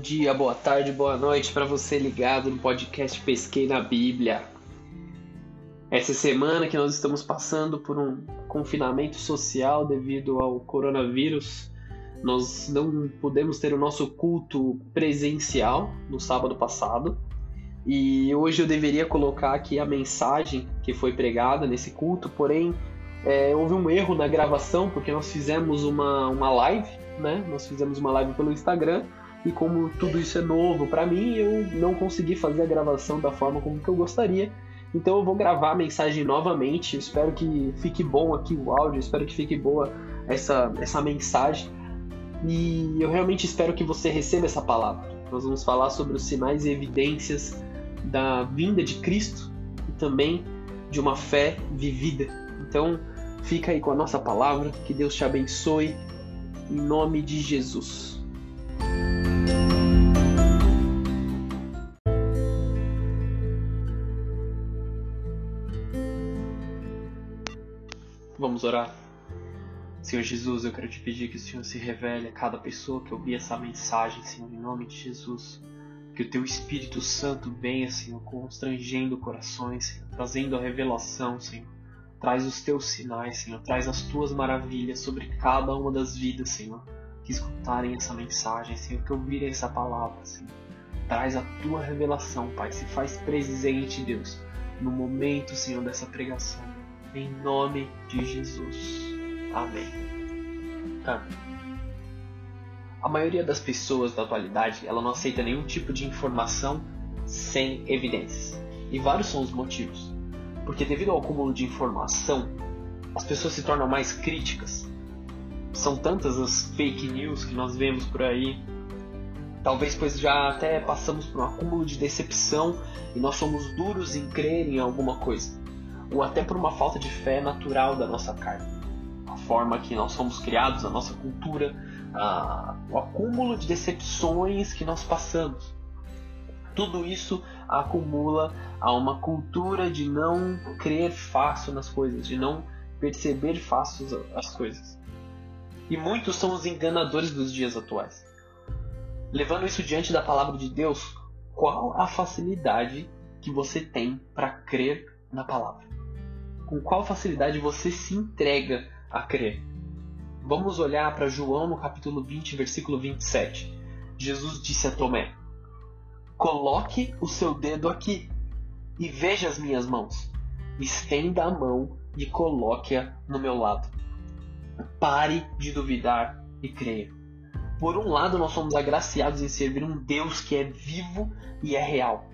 dia, boa tarde, boa noite para você ligado no podcast Pesquei na Bíblia. Essa semana que nós estamos passando por um confinamento social devido ao coronavírus, nós não pudemos ter o nosso culto presencial no sábado passado. E hoje eu deveria colocar aqui a mensagem que foi pregada nesse culto, porém é, houve um erro na gravação, porque nós fizemos uma, uma live, né? Nós fizemos uma live pelo Instagram e como tudo isso é novo para mim, eu não consegui fazer a gravação da forma como que eu gostaria. Então eu vou gravar a mensagem novamente. Espero que fique bom aqui o áudio, espero que fique boa essa, essa mensagem. E eu realmente espero que você receba essa palavra. Nós vamos falar sobre os sinais e evidências da vinda de Cristo e também de uma fé vivida. Então, fica aí com a nossa palavra, que Deus te abençoe em nome de Jesus. Vamos orar. Senhor Jesus, eu quero te pedir que o Senhor se revele a cada pessoa que ouvir essa mensagem, Senhor, em nome de Jesus. Que o teu Espírito Santo venha, Senhor, constrangendo corações, Senhor, trazendo a revelação, Senhor. Traz os teus sinais, Senhor. Traz as tuas maravilhas sobre cada uma das vidas, Senhor. Que escutarem essa mensagem, Senhor, que ouvirem essa palavra, Senhor. Traz a tua revelação, Pai. Se faz presente, Deus, no momento, Senhor, dessa pregação. Em nome de Jesus. Amém. Amém. A maioria das pessoas da atualidade ela não aceita nenhum tipo de informação sem evidências. E vários são os motivos. Porque devido ao acúmulo de informação, as pessoas se tornam mais críticas. São tantas as fake news que nós vemos por aí. Talvez pois já até passamos por um acúmulo de decepção e nós somos duros em crer em alguma coisa ou até por uma falta de fé natural da nossa carne. A forma que nós somos criados, a nossa cultura, a, o acúmulo de decepções que nós passamos. Tudo isso acumula a uma cultura de não crer fácil nas coisas, de não perceber fácil as coisas. E muitos são os enganadores dos dias atuais. Levando isso diante da palavra de Deus, qual a facilidade que você tem para crer na palavra? Com qual facilidade você se entrega a crer. Vamos olhar para João no capítulo 20, versículo 27. Jesus disse a Tomé: Coloque o seu dedo aqui e veja as minhas mãos. Estenda a mão e coloque-a no meu lado. Pare de duvidar e creia. Por um lado, nós somos agraciados em servir um Deus que é vivo e é real.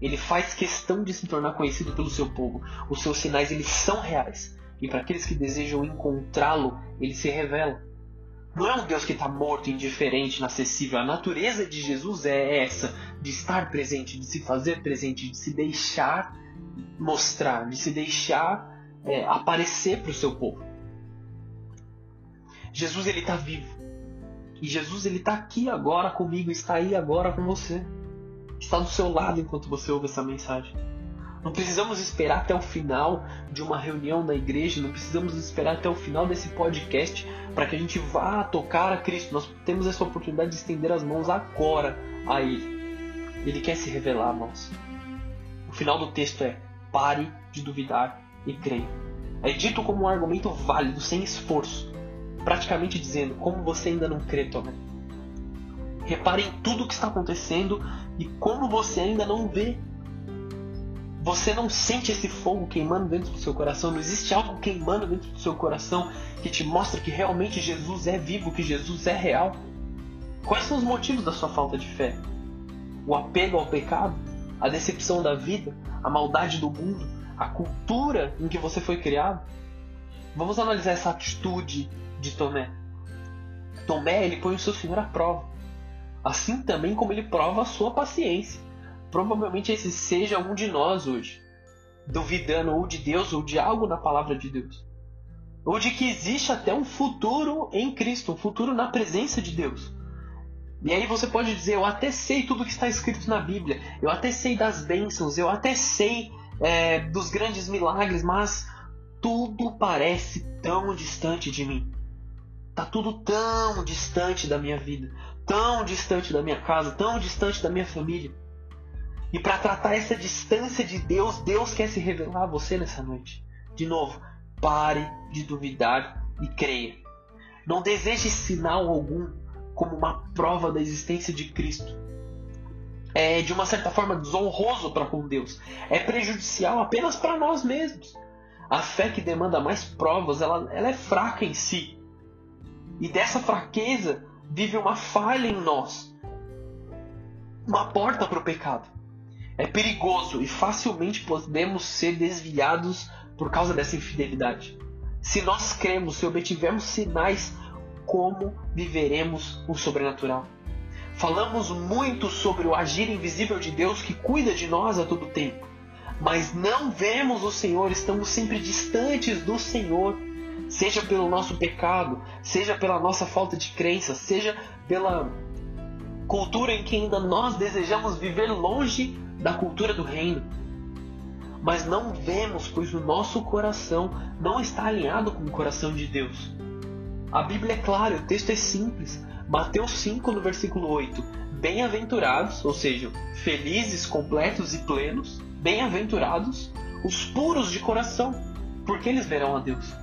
Ele faz questão de se tornar conhecido pelo seu povo. Os seus sinais eles são reais. E para aqueles que desejam encontrá-lo, ele se revela. Não é um Deus que está morto, indiferente, inacessível. A natureza de Jesus é essa: de estar presente, de se fazer presente, de se deixar mostrar, de se deixar é, aparecer para o seu povo. Jesus ele está vivo. E Jesus ele está aqui agora comigo, está aí agora com você está do seu lado enquanto você ouve essa mensagem. Não precisamos esperar até o final de uma reunião na igreja, não precisamos esperar até o final desse podcast para que a gente vá tocar a Cristo. Nós temos essa oportunidade de estender as mãos agora a Ele. Ele quer se revelar a nós. O final do texto é: pare de duvidar e creia. É dito como um argumento válido, sem esforço, praticamente dizendo: como você ainda não crê, Tomé? Repare em tudo o que está acontecendo e como você ainda não vê. Você não sente esse fogo queimando dentro do seu coração, não existe algo queimando dentro do seu coração que te mostra que realmente Jesus é vivo, que Jesus é real. Quais são os motivos da sua falta de fé? O apego ao pecado, a decepção da vida, a maldade do mundo, a cultura em que você foi criado? Vamos analisar essa atitude de Tomé. Tomé ele põe o seu Senhor à prova assim também como ele prova a sua paciência. Provavelmente esse seja um de nós hoje, duvidando ou de Deus ou de algo na palavra de Deus. Ou de que existe até um futuro em Cristo, um futuro na presença de Deus. E aí você pode dizer, eu até sei tudo que está escrito na Bíblia, eu até sei das bênçãos, eu até sei é, dos grandes milagres, mas tudo parece tão distante de mim tá tudo tão distante da minha vida, tão distante da minha casa, tão distante da minha família. E para tratar essa distância de Deus, Deus quer se revelar a você nessa noite. De novo, pare de duvidar e creia. Não deseje sinal algum como uma prova da existência de Cristo. É de uma certa forma desonroso para com Deus. É prejudicial apenas para nós mesmos. A fé que demanda mais provas, ela, ela é fraca em si. E dessa fraqueza vive uma falha em nós. Uma porta para o pecado é perigoso e facilmente podemos ser desviados por causa dessa infidelidade. Se nós cremos, se obtivermos sinais, como viveremos o sobrenatural? Falamos muito sobre o agir invisível de Deus que cuida de nós a todo tempo, mas não vemos o Senhor, estamos sempre distantes do Senhor, seja pelo nosso pecado, seja pela nossa falta de crença, seja pela cultura em que ainda nós desejamos viver longe da cultura do reino. Mas não vemos, pois o nosso coração não está alinhado com o coração de Deus. A Bíblia é clara, o texto é simples. Mateus 5, no versículo 8. Bem-aventurados, ou seja, felizes, completos e plenos, bem-aventurados os puros de coração, porque eles verão a Deus.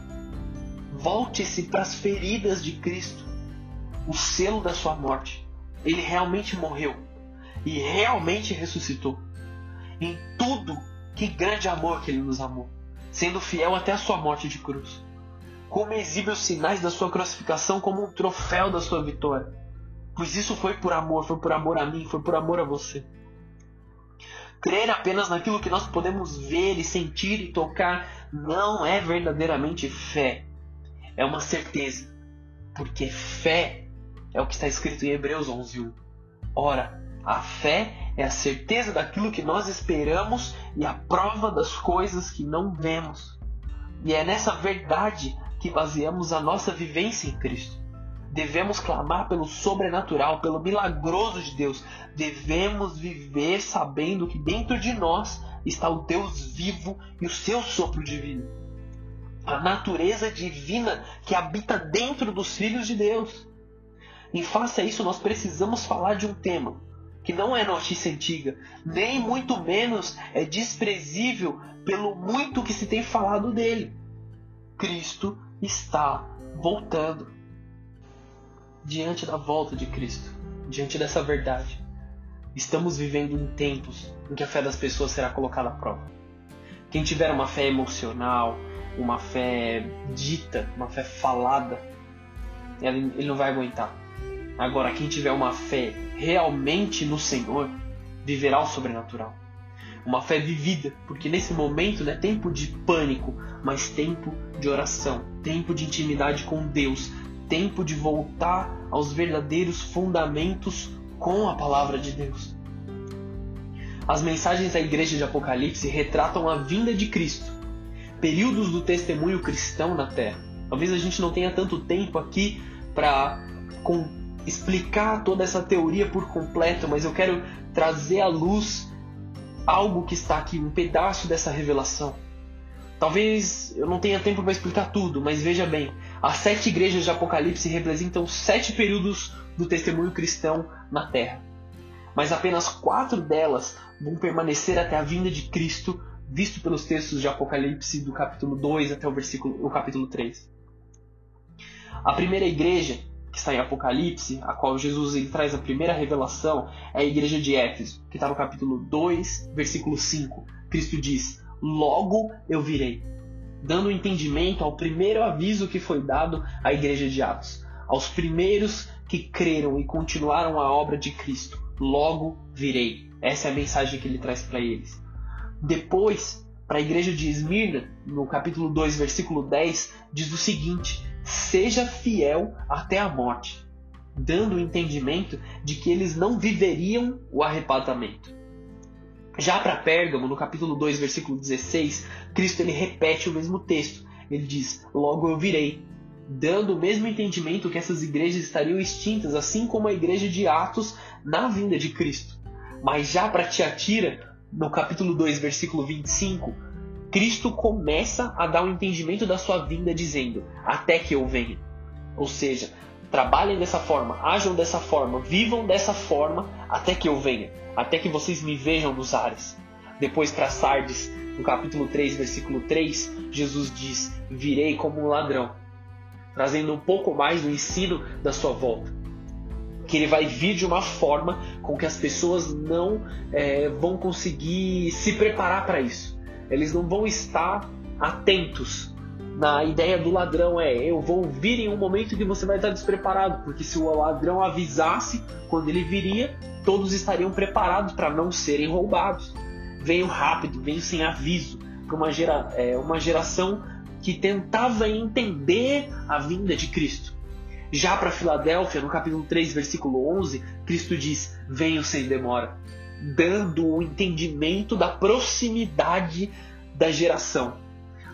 Volte-se para as feridas de Cristo, o selo da sua morte. Ele realmente morreu e realmente ressuscitou em tudo. Que grande amor que ele nos amou, sendo fiel até a sua morte de cruz. Como exibe os sinais da sua crucificação como um troféu da sua vitória. Pois isso foi por amor, foi por amor a mim, foi por amor a você. Crer apenas naquilo que nós podemos ver e sentir e tocar não é verdadeiramente fé. É uma certeza. Porque fé é o que está escrito em Hebreus 11:1. Ora, a fé é a certeza daquilo que nós esperamos e a prova das coisas que não vemos. E é nessa verdade que baseamos a nossa vivência em Cristo. Devemos clamar pelo sobrenatural, pelo milagroso de Deus. Devemos viver sabendo que dentro de nós está o Deus vivo e o seu sopro divino. A natureza divina que habita dentro dos filhos de Deus. Em face a isso, nós precisamos falar de um tema que não é notícia antiga, nem muito menos é desprezível pelo muito que se tem falado dele. Cristo está voltando. Diante da volta de Cristo, diante dessa verdade, estamos vivendo em tempos em que a fé das pessoas será colocada à prova. Quem tiver uma fé emocional, uma fé dita, uma fé falada, ele não vai aguentar. Agora, quem tiver uma fé realmente no Senhor, viverá o sobrenatural. Uma fé vivida, porque nesse momento não é tempo de pânico, mas tempo de oração, tempo de intimidade com Deus, tempo de voltar aos verdadeiros fundamentos com a palavra de Deus. As mensagens da igreja de Apocalipse retratam a vinda de Cristo, períodos do testemunho cristão na terra. Talvez a gente não tenha tanto tempo aqui para explicar toda essa teoria por completo, mas eu quero trazer à luz algo que está aqui, um pedaço dessa revelação. Talvez eu não tenha tempo para explicar tudo, mas veja bem: as sete igrejas de Apocalipse representam sete períodos do testemunho cristão na Terra. Mas apenas quatro delas vão permanecer até a vinda de Cristo, visto pelos textos de Apocalipse do capítulo 2 até o versículo o capítulo 3. A primeira igreja que está em Apocalipse, a qual Jesus ele traz a primeira revelação, é a igreja de Éfeso, que está no capítulo 2, versículo 5. Cristo diz: Logo eu virei, dando entendimento ao primeiro aviso que foi dado à igreja de Atos, aos primeiros que creram e continuaram a obra de Cristo. Logo virei. Essa é a mensagem que ele traz para eles. Depois, para a igreja de Esmirna, no capítulo 2, versículo 10, diz o seguinte: seja fiel até a morte, dando o entendimento de que eles não viveriam o arrebatamento. Já para Pérgamo, no capítulo 2, versículo 16, Cristo ele repete o mesmo texto. Ele diz: Logo eu virei, dando o mesmo entendimento que essas igrejas estariam extintas, assim como a igreja de Atos na vinda de Cristo. Mas já para Tiatira, no capítulo 2, versículo 25, Cristo começa a dar o um entendimento da sua vinda, dizendo: Até que eu venha. Ou seja, trabalhem dessa forma, ajam dessa forma, vivam dessa forma até que eu venha, até que vocês me vejam nos ares. Depois para Sardes, no capítulo 3, versículo 3, Jesus diz: Virei como um ladrão, trazendo um pouco mais do ensino da sua volta. Que ele vai vir de uma forma com que as pessoas não é, vão conseguir se preparar para isso. Eles não vão estar atentos na ideia do ladrão é eu vou vir em um momento que você vai estar despreparado, porque se o ladrão avisasse quando ele viria, todos estariam preparados para não serem roubados. Venho rápido, venho sem aviso, para uma, gera, é, uma geração que tentava entender a vinda de Cristo. Já para Filadélfia, no capítulo 3, versículo 11, Cristo diz: Venho sem demora, dando o entendimento da proximidade da geração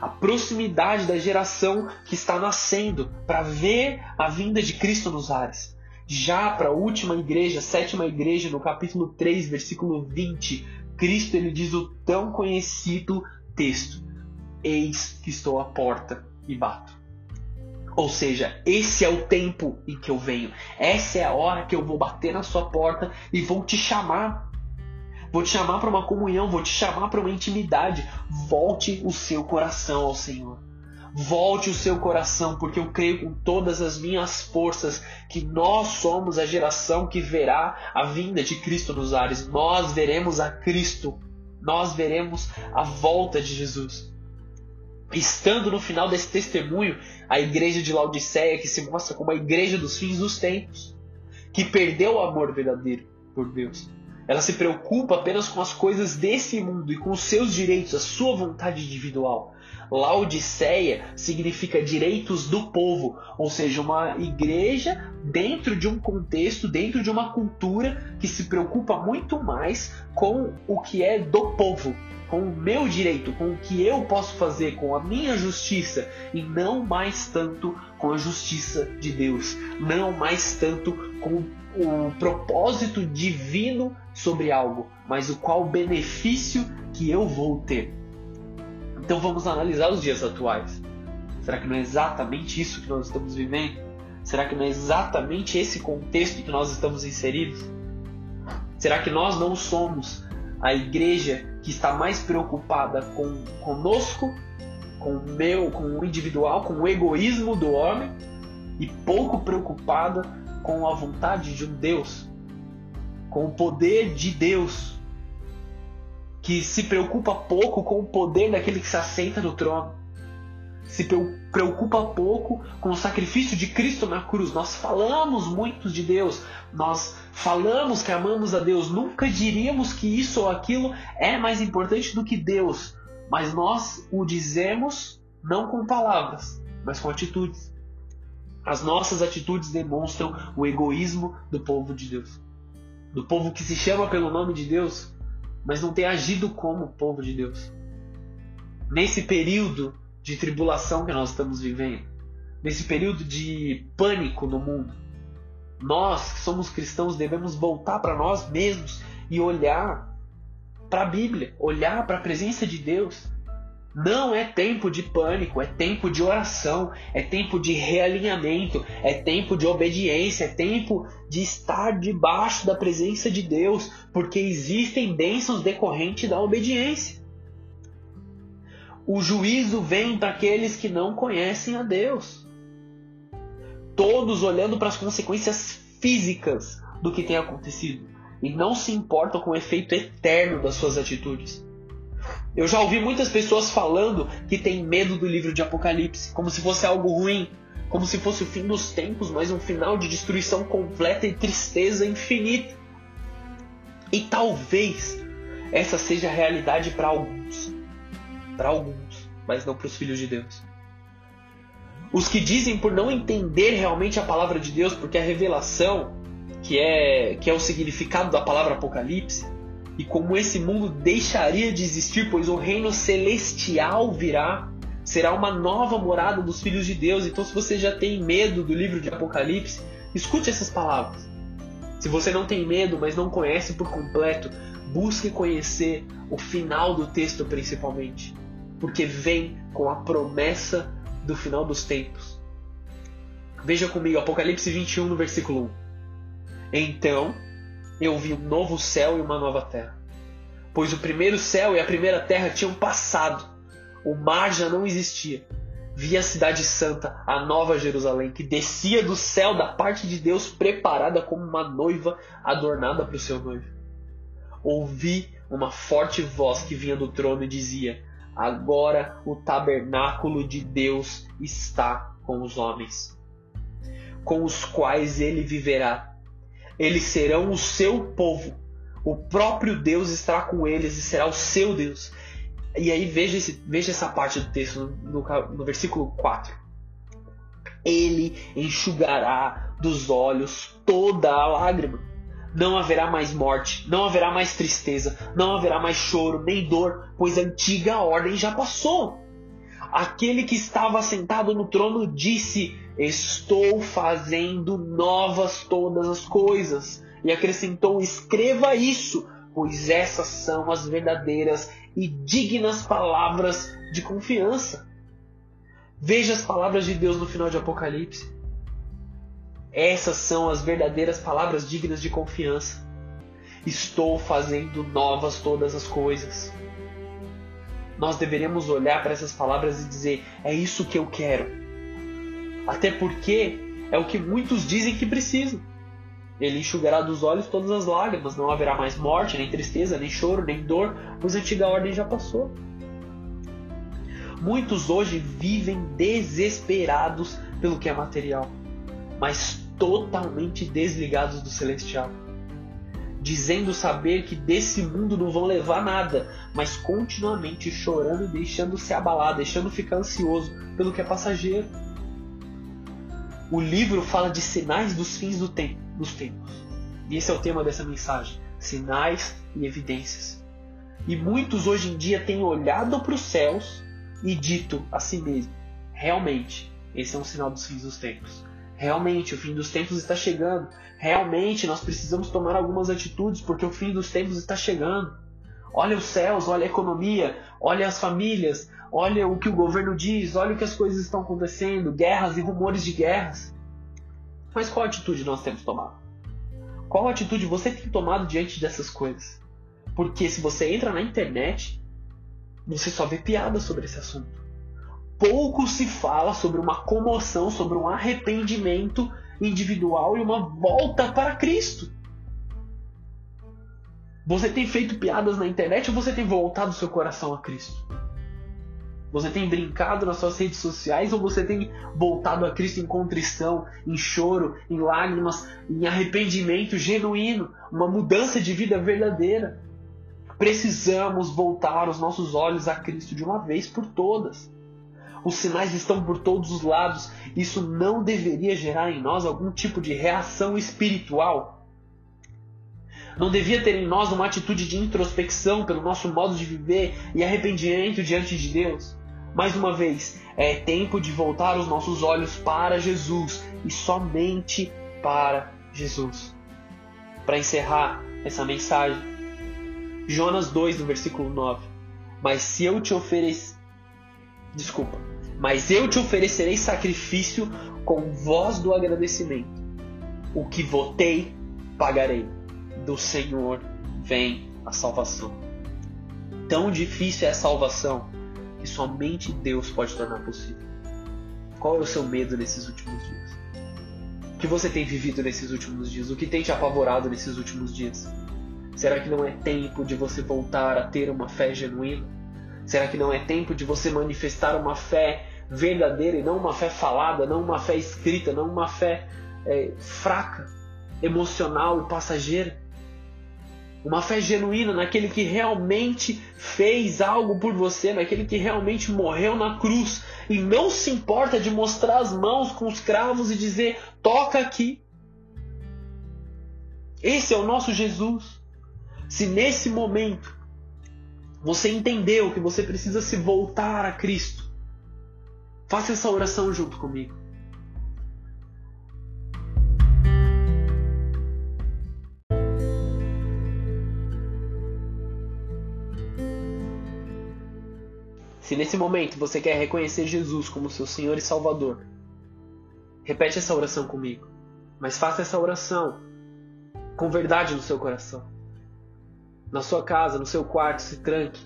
a proximidade da geração que está nascendo para ver a vinda de Cristo nos ares. Já para a última igreja, sétima igreja, no capítulo 3, versículo 20, Cristo ele diz o tão conhecido texto: Eis que estou à porta e bato. Ou seja, esse é o tempo em que eu venho. Essa é a hora que eu vou bater na sua porta e vou te chamar Vou te chamar para uma comunhão, vou te chamar para uma intimidade. Volte o seu coração ao Senhor. Volte o seu coração, porque eu creio com todas as minhas forças que nós somos a geração que verá a vinda de Cristo nos ares. Nós veremos a Cristo. Nós veremos a volta de Jesus. Estando no final desse testemunho, a igreja de Laodiceia, que se mostra como a igreja dos fins dos tempos, que perdeu o amor verdadeiro por Deus ela se preocupa apenas com as coisas desse mundo e com os seus direitos, a sua vontade individual. Laodiceia significa direitos do povo, ou seja, uma igreja dentro de um contexto, dentro de uma cultura que se preocupa muito mais com o que é do povo, com o meu direito, com o que eu posso fazer, com a minha justiça, e não mais tanto com a justiça de Deus, não mais tanto com o propósito divino sobre algo, mas o qual benefício que eu vou ter. Então vamos analisar os dias atuais. Será que não é exatamente isso que nós estamos vivendo? Será que não é exatamente esse contexto que nós estamos inseridos? Será que nós não somos a igreja que está mais preocupada com conosco, com o meu, com o individual, com o egoísmo do homem e pouco preocupada com a vontade de um Deus com o poder de Deus, que se preocupa pouco com o poder daquele que se assenta no trono, se preocupa pouco com o sacrifício de Cristo na cruz. Nós falamos muito de Deus, nós falamos que amamos a Deus, nunca diríamos que isso ou aquilo é mais importante do que Deus, mas nós o dizemos não com palavras, mas com atitudes. As nossas atitudes demonstram o egoísmo do povo de Deus. Do povo que se chama pelo nome de Deus, mas não tem agido como povo de Deus. Nesse período de tribulação que nós estamos vivendo, nesse período de pânico no mundo, nós que somos cristãos devemos voltar para nós mesmos e olhar para a Bíblia, olhar para a presença de Deus não é tempo de pânico, é tempo de oração, é tempo de realinhamento, é tempo de obediência, é tempo de estar debaixo da presença de Deus, porque existem bênçãos decorrentes da obediência. O juízo vem para aqueles que não conhecem a Deus. Todos olhando para as consequências físicas do que tem acontecido e não se importam com o efeito eterno das suas atitudes. Eu já ouvi muitas pessoas falando que tem medo do livro de Apocalipse, como se fosse algo ruim, como se fosse o fim dos tempos, mas um final de destruição completa e tristeza infinita. E talvez essa seja a realidade para alguns, para alguns, mas não para os filhos de Deus. Os que dizem por não entender realmente a palavra de Deus, porque a revelação, que é que é o significado da palavra Apocalipse, e como esse mundo deixaria de existir, pois o reino celestial virá, será uma nova morada dos filhos de Deus. Então, se você já tem medo do livro de Apocalipse, escute essas palavras. Se você não tem medo, mas não conhece por completo, busque conhecer o final do texto principalmente, porque vem com a promessa do final dos tempos. Veja comigo, Apocalipse 21, no versículo 1. Então eu vi um novo céu e uma nova terra. Pois o primeiro céu e a primeira terra tinham passado, o mar já não existia. Vi a cidade santa, a nova Jerusalém, que descia do céu da parte de Deus, preparada como uma noiva adornada para o seu noivo. Ouvi uma forte voz que vinha do trono e dizia: Agora o tabernáculo de Deus está com os homens, com os quais ele viverá. Eles serão o seu povo. O próprio Deus estará com eles e será o seu Deus. E aí veja, esse, veja essa parte do texto no, no, no versículo 4. Ele enxugará dos olhos toda a lágrima. Não haverá mais morte, não haverá mais tristeza, não haverá mais choro, nem dor, pois a antiga ordem já passou. Aquele que estava sentado no trono disse: Estou fazendo novas todas as coisas. E acrescentou: Escreva isso, pois essas são as verdadeiras e dignas palavras de confiança. Veja as palavras de Deus no final de Apocalipse. Essas são as verdadeiras palavras dignas de confiança. Estou fazendo novas todas as coisas. Nós deveríamos olhar para essas palavras e dizer: é isso que eu quero. Até porque é o que muitos dizem que precisam. Ele enxugará dos olhos todas as lágrimas, não haverá mais morte, nem tristeza, nem choro, nem dor, pois a antiga ordem já passou. Muitos hoje vivem desesperados pelo que é material, mas totalmente desligados do celestial. Dizendo saber que desse mundo não vão levar nada, mas continuamente chorando e deixando se abalar, deixando ficar ansioso pelo que é passageiro. O livro fala de sinais dos fins do tempo dos tempos. E esse é o tema dessa mensagem: sinais e evidências. E muitos hoje em dia têm olhado para os céus e dito a si mesmo: realmente, esse é um sinal dos fins dos tempos. Realmente, o fim dos tempos está chegando. Realmente, nós precisamos tomar algumas atitudes porque o fim dos tempos está chegando. Olha os céus, olha a economia, olha as famílias, olha o que o governo diz, olha o que as coisas estão acontecendo, guerras e rumores de guerras. Mas qual atitude nós temos tomado? Qual atitude você tem tomado diante dessas coisas? Porque se você entra na internet, você só vê piadas sobre esse assunto. Pouco se fala sobre uma comoção, sobre um arrependimento individual e uma volta para Cristo. Você tem feito piadas na internet ou você tem voltado seu coração a Cristo? Você tem brincado nas suas redes sociais ou você tem voltado a Cristo em contrição, em choro, em lágrimas, em arrependimento genuíno, uma mudança de vida verdadeira? Precisamos voltar os nossos olhos a Cristo de uma vez por todas. Os sinais estão por todos os lados. Isso não deveria gerar em nós algum tipo de reação espiritual? Não devia ter em nós uma atitude de introspecção pelo nosso modo de viver e arrependimento diante de Deus? Mais uma vez, é tempo de voltar os nossos olhos para Jesus e somente para Jesus. Para encerrar essa mensagem, Jonas 2, no versículo 9. Mas se eu te oferecer. Desculpa. Mas eu te oferecerei sacrifício com voz do agradecimento. O que votei, pagarei. Do Senhor vem a salvação. Tão difícil é a salvação que somente Deus pode tornar possível. Qual é o seu medo nesses últimos dias? O que você tem vivido nesses últimos dias? O que tem te apavorado nesses últimos dias? Será que não é tempo de você voltar a ter uma fé genuína? Será que não é tempo de você manifestar uma fé verdadeira e não uma fé falada, não uma fé escrita, não uma fé é, fraca, emocional e passageira? Uma fé genuína naquele que realmente fez algo por você, naquele que realmente morreu na cruz e não se importa de mostrar as mãos com os cravos e dizer: toca aqui. Esse é o nosso Jesus. Se nesse momento você entendeu que você precisa se voltar a Cristo, faça essa oração junto comigo. Se nesse momento você quer reconhecer Jesus como seu Senhor e Salvador, Repete essa oração comigo. Mas faça essa oração com verdade no seu coração. Na sua casa, no seu quarto, se tranque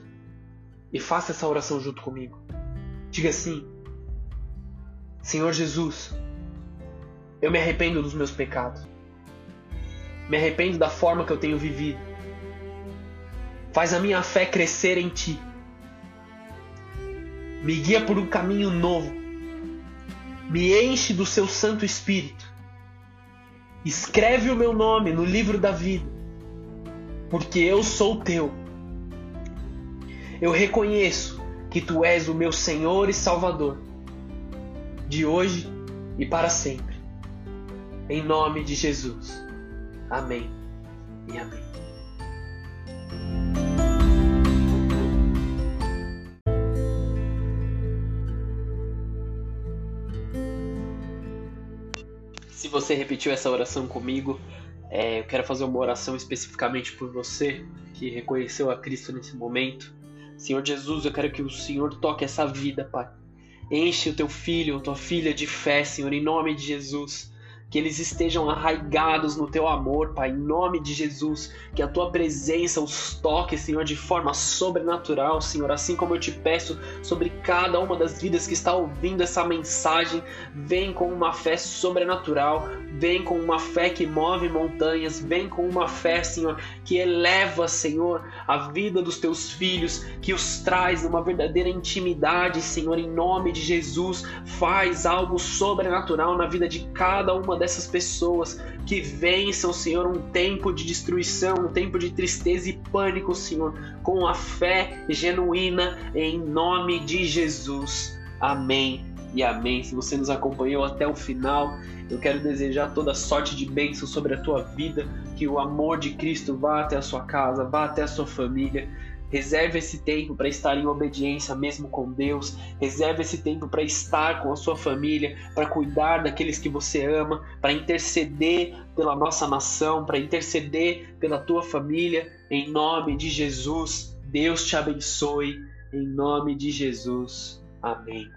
e faça essa oração junto comigo. Diga assim: Senhor Jesus, eu me arrependo dos meus pecados. Me arrependo da forma que eu tenho vivido. Faz a minha fé crescer em Ti. Me guia por um caminho novo. Me enche do Seu Santo Espírito. Escreve o meu nome no livro da vida, porque eu sou Teu. Eu reconheço que Tu és o meu Senhor e Salvador, de hoje e para sempre. Em nome de Jesus. Amém e amém. Você repetiu essa oração comigo, é, eu quero fazer uma oração especificamente por você que reconheceu a Cristo nesse momento. Senhor Jesus, eu quero que o Senhor toque essa vida, Pai. Enche o teu filho, tua filha de fé, Senhor, em nome de Jesus que eles estejam arraigados no teu amor, Pai, em nome de Jesus, que a tua presença os toque, Senhor, de forma sobrenatural, Senhor, assim como eu te peço sobre cada uma das vidas que está ouvindo essa mensagem, vem com uma fé sobrenatural, vem com uma fé que move montanhas, vem com uma fé, Senhor, que eleva, Senhor, a vida dos teus filhos, que os traz numa verdadeira intimidade, Senhor, em nome de Jesus, faz algo sobrenatural na vida de cada uma dessas pessoas que vençam, Senhor, um tempo de destruição, um tempo de tristeza e pânico, Senhor, com a fé genuína em nome de Jesus. Amém e amém. Se você nos acompanhou até o final, eu quero desejar toda sorte de bênção sobre a tua vida, que o amor de Cristo vá até a sua casa, vá até a sua família Reserve esse tempo para estar em obediência mesmo com Deus. Reserve esse tempo para estar com a sua família, para cuidar daqueles que você ama, para interceder pela nossa nação, para interceder pela tua família. Em nome de Jesus, Deus te abençoe. Em nome de Jesus. Amém.